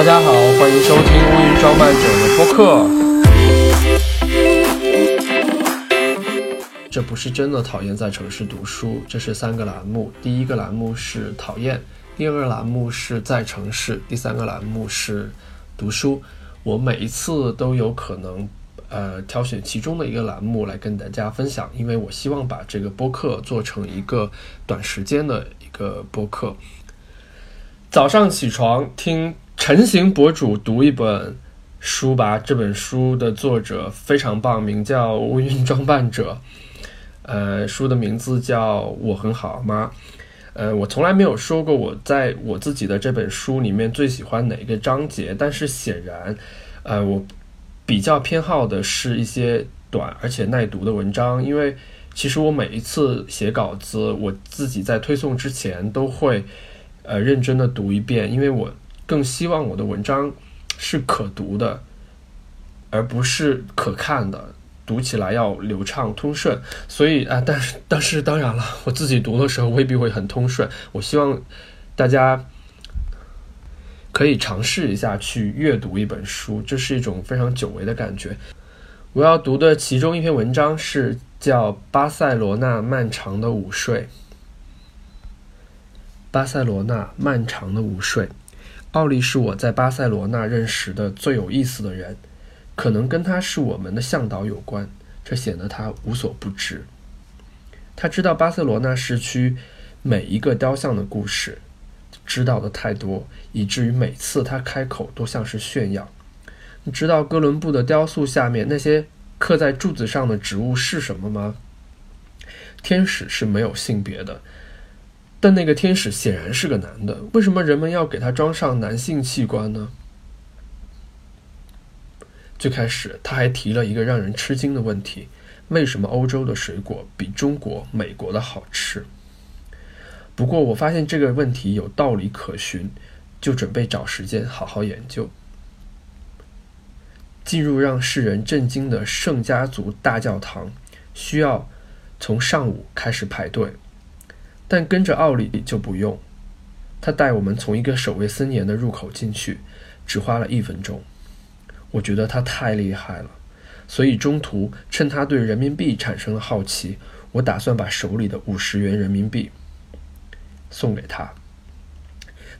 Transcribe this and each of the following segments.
大家好欢迎收听乌云装扮者的播客。这不是真的讨厌在城市读书，这是三个栏目。第一个栏目是讨厌，第二个栏目是在城市，第三个栏目是读书。我每一次都有可能，呃，挑选其中的一个栏目来跟大家分享，因为我希望把这个播客做成一个短时间的一个播客。早上起床听晨行博主读一本书吧，这本书的作者非常棒，名叫《乌云装扮者》，呃，书的名字叫《我很好吗》。呃，我从来没有说过我在我自己的这本书里面最喜欢哪个章节，但是显然，呃，我比较偏好的是一些短而且耐读的文章，因为其实我每一次写稿子，我自己在推送之前都会呃认真的读一遍，因为我更希望我的文章是可读的，而不是可看的。读起来要流畅通顺，所以啊，但是但是当然了，我自己读的时候未必会很通顺。我希望大家可以尝试一下去阅读一本书，这是一种非常久违的感觉。我要读的其中一篇文章是叫《巴塞罗那漫长的午睡》。巴塞罗那漫长的午睡，奥利是我在巴塞罗那认识的最有意思的人。可能跟他是我们的向导有关，这显得他无所不知。他知道巴塞罗那市区每一个雕像的故事，知道的太多，以至于每次他开口都像是炫耀。你知道哥伦布的雕塑下面那些刻在柱子上的植物是什么吗？天使是没有性别的，但那个天使显然是个男的。为什么人们要给他装上男性器官呢？最开始，他还提了一个让人吃惊的问题：为什么欧洲的水果比中国、美国的好吃？不过，我发现这个问题有道理可循，就准备找时间好好研究。进入让世人震惊的圣家族大教堂，需要从上午开始排队，但跟着奥利就不用。他带我们从一个守卫森严的入口进去，只花了一分钟。我觉得他太厉害了，所以中途趁他对人民币产生了好奇，我打算把手里的五十元人民币送给他。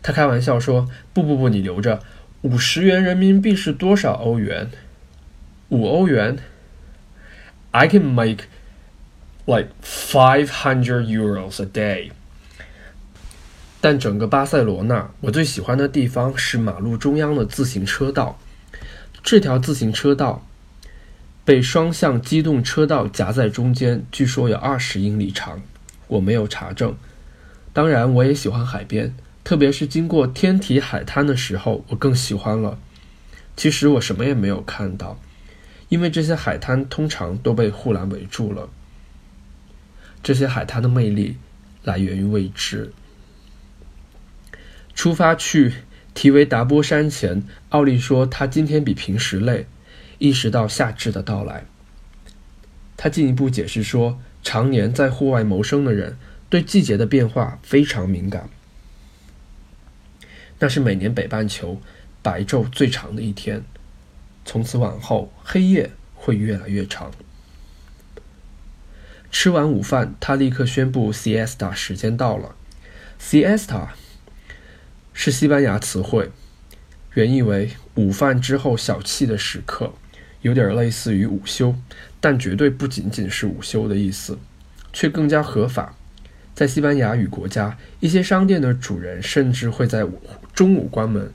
他开玩笑说：“不不不，你留着。五十元人民币是多少欧元？五欧元？I can make like five hundred euros a day。”但整个巴塞罗那，我最喜欢的地方是马路中央的自行车道。这条自行车道被双向机动车道夹在中间，据说有二十英里长。我没有查证。当然，我也喜欢海边，特别是经过天体海滩的时候，我更喜欢了。其实我什么也没有看到，因为这些海滩通常都被护栏围住了。这些海滩的魅力来源于未知。出发去。提维达波山前，奥利说他今天比平时累，意识到夏至的到来。他进一步解释说，常年在户外谋生的人对季节的变化非常敏感。那是每年北半球白昼最长的一天，从此往后黑夜会越来越长。吃完午饭，他立刻宣布 siesta 时间到了。siesta。是西班牙词汇，原意为午饭之后小憩的时刻，有点类似于午休，但绝对不仅仅是午休的意思，却更加合法。在西班牙语国家，一些商店的主人甚至会在中午关门，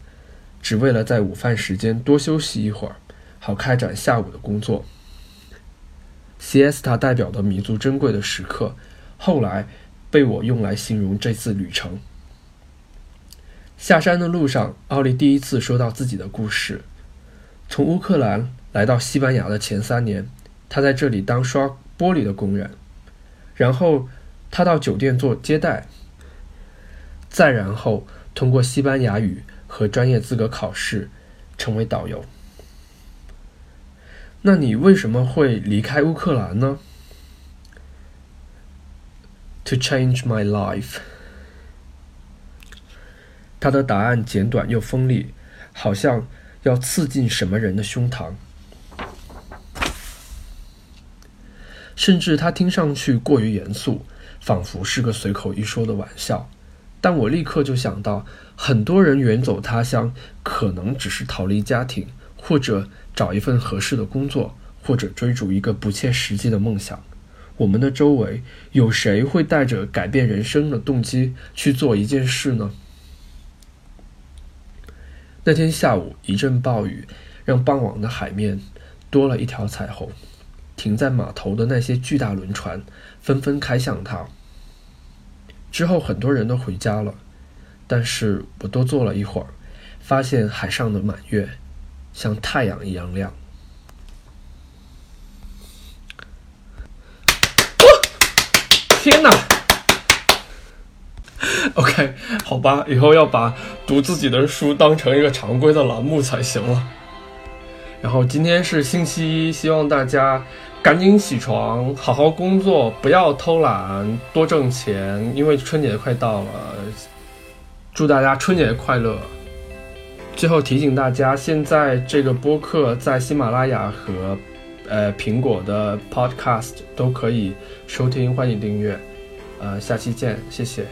只为了在午饭时间多休息一会儿，好开展下午的工作。Siesta 代表的弥足珍贵的时刻，后来被我用来形容这次旅程。下山的路上，奥利第一次说到自己的故事。从乌克兰来到西班牙的前三年，他在这里当刷玻璃的工人。然后他到酒店做接待。再然后通过西班牙语和专业资格考试，成为导游。那你为什么会离开乌克兰呢？To change my life. 他的答案简短又锋利，好像要刺进什么人的胸膛。甚至他听上去过于严肃，仿佛是个随口一说的玩笑。但我立刻就想到，很多人远走他乡，可能只是逃离家庭，或者找一份合适的工作，或者追逐一个不切实际的梦想。我们的周围有谁会带着改变人生的动机去做一件事呢？那天下午，一阵暴雨让傍晚的海面多了一条彩虹。停在码头的那些巨大轮船纷纷开向它。之后，很多人都回家了，但是我多坐了一会儿，发现海上的满月像太阳一样亮。天哪！OK，好吧，以后要把读自己的书当成一个常规的栏目才行了。然后今天是星期一，希望大家赶紧起床，好好工作，不要偷懒，多挣钱，因为春节快到了。祝大家春节快乐！最后提醒大家，现在这个播客在喜马拉雅和呃苹果的 Podcast 都可以收听，欢迎订阅。呃，下期见，谢谢。